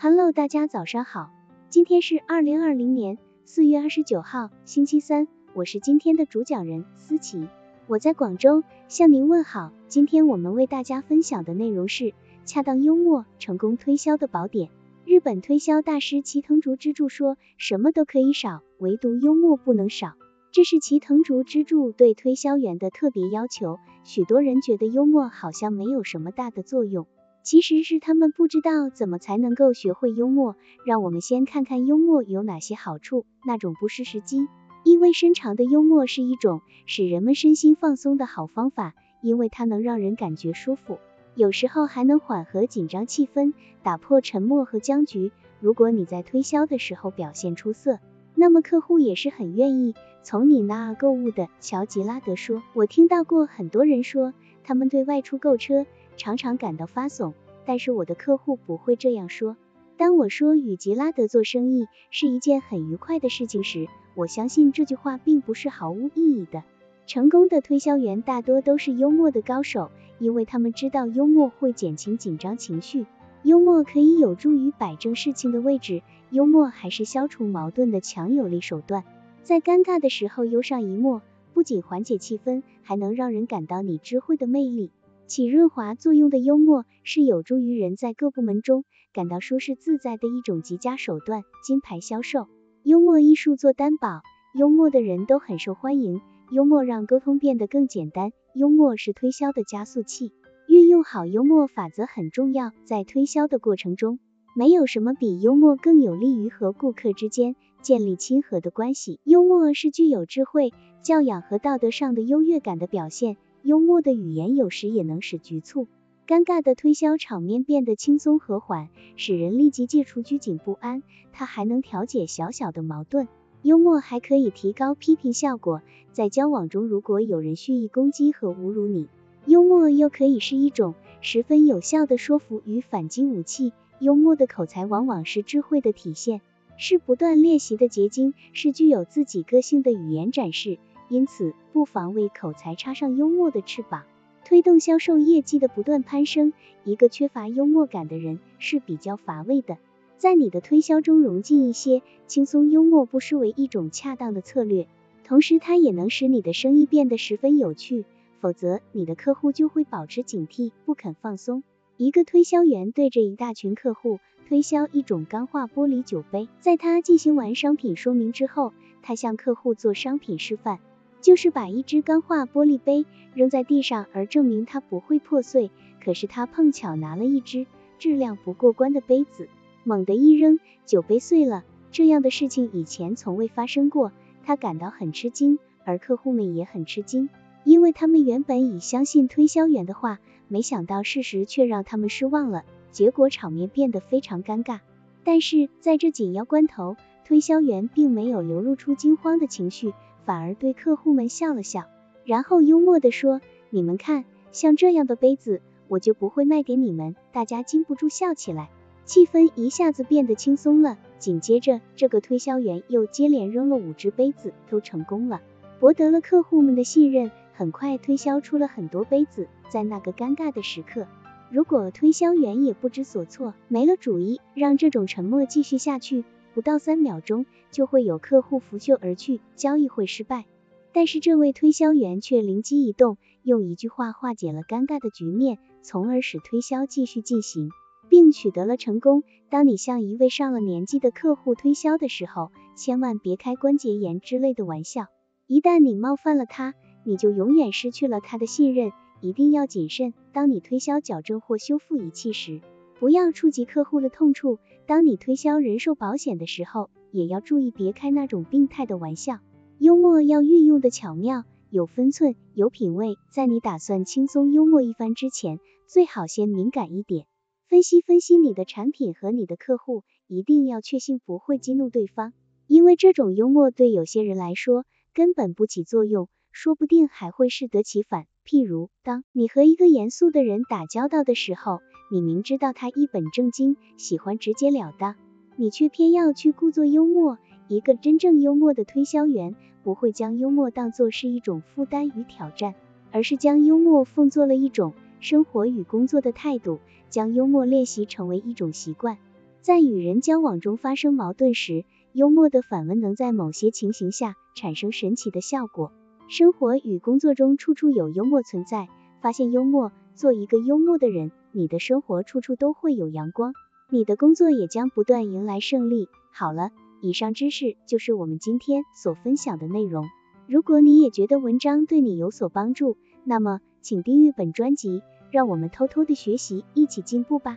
Hello，大家早上好，今天是二零二零年四月二十九号，星期三，我是今天的主讲人思琪，我在广州向您问好。今天我们为大家分享的内容是恰当幽默成功推销的宝典。日本推销大师齐藤竹之助说，什么都可以少，唯独幽默不能少。这是齐藤竹之助对推销员的特别要求。许多人觉得幽默好像没有什么大的作用。其实是他们不知道怎么才能够学会幽默。让我们先看看幽默有哪些好处。那种不失时机、意味深长的幽默是一种使人们身心放松的好方法，因为它能让人感觉舒服，有时候还能缓和紧张气氛，打破沉默和僵局。如果你在推销的时候表现出色，那么客户也是很愿意从你那儿购物的。乔吉拉德说：“我听到过很多人说，他们对外出购车。”常常感到发怂，但是我的客户不会这样说。当我说与吉拉德做生意是一件很愉快的事情时，我相信这句话并不是毫无意义的。成功的推销员大多都是幽默的高手，因为他们知道幽默会减轻紧张情绪，幽默可以有助于摆正事情的位置，幽默还是消除矛盾的强有力手段。在尴尬的时候幽上一默，不仅缓解气氛，还能让人感到你智慧的魅力。起润滑作用的幽默是有助于人在各部门中感到舒适自在的一种极佳手段。金牌销售，幽默艺术做担保，幽默的人都很受欢迎。幽默让沟通变得更简单，幽默是推销的加速器。运用好幽默法则很重要，在推销的过程中，没有什么比幽默更有利于和顾客之间建立亲和的关系。幽默是具有智慧、教养和道德上的优越感的表现。幽默的语言有时也能使局促、尴尬的推销场面变得轻松和缓，使人立即戒除拘谨不安。它还能调解小小的矛盾。幽默还可以提高批评效果。在交往中，如果有人蓄意攻击和侮辱你，幽默又可以是一种十分有效的说服与反击武器。幽默的口才往往是智慧的体现，是不断练习的结晶，是具有自己个性的语言展示。因此，不妨为口才插上幽默的翅膀，推动销售业绩的不断攀升。一个缺乏幽默感的人是比较乏味的。在你的推销中融进一些轻松幽默，不失为一种恰当的策略。同时，它也能使你的生意变得十分有趣。否则，你的客户就会保持警惕，不肯放松。一个推销员对着一大群客户推销一种钢化玻璃酒杯，在他进行完商品说明之后，他向客户做商品示范。就是把一只钢化玻璃杯扔在地上，而证明它不会破碎。可是他碰巧拿了一只质量不过关的杯子，猛地一扔，酒杯碎了。这样的事情以前从未发生过，他感到很吃惊，而客户们也很吃惊，因为他们原本已相信推销员的话，没想到事实却让他们失望了。结果场面变得非常尴尬。但是在这紧要关头，推销员并没有流露出惊慌的情绪。反而对客户们笑了笑，然后幽默地说：“你们看，像这样的杯子，我就不会卖给你们。”大家禁不住笑起来，气氛一下子变得轻松了。紧接着，这个推销员又接连扔了五只杯子，都成功了，博得了客户们的信任。很快推销出了很多杯子。在那个尴尬的时刻，如果推销员也不知所措，没了主意，让这种沉默继续下去。不到三秒钟，就会有客户拂袖而去，交易会失败。但是这位推销员却灵机一动，用一句话化解了尴尬的局面，从而使推销继续进行，并取得了成功。当你向一位上了年纪的客户推销的时候，千万别开关节炎之类的玩笑。一旦你冒犯了他，你就永远失去了他的信任。一定要谨慎。当你推销矫正或修复仪器时，不要触及客户的痛处。当你推销人寿保险的时候，也要注意别开那种病态的玩笑。幽默要运用的巧妙，有分寸，有品味。在你打算轻松幽默一番之前，最好先敏感一点，分析分析你的产品和你的客户，一定要确信不会激怒对方。因为这种幽默对有些人来说根本不起作用，说不定还会适得其反。譬如，当你和一个严肃的人打交道的时候，你明知道他一本正经，喜欢直截了当，你却偏要去故作幽默。一个真正幽默的推销员不会将幽默当作是一种负担与挑战，而是将幽默奉作了一种生活与工作的态度，将幽默练习成为一种习惯。在与人交往中发生矛盾时，幽默的反问能在某些情形下产生神奇的效果。生活与工作中处处有幽默存在，发现幽默，做一个幽默的人，你的生活处处都会有阳光，你的工作也将不断迎来胜利。好了，以上知识就是我们今天所分享的内容。如果你也觉得文章对你有所帮助，那么请订阅本专辑，让我们偷偷的学习，一起进步吧。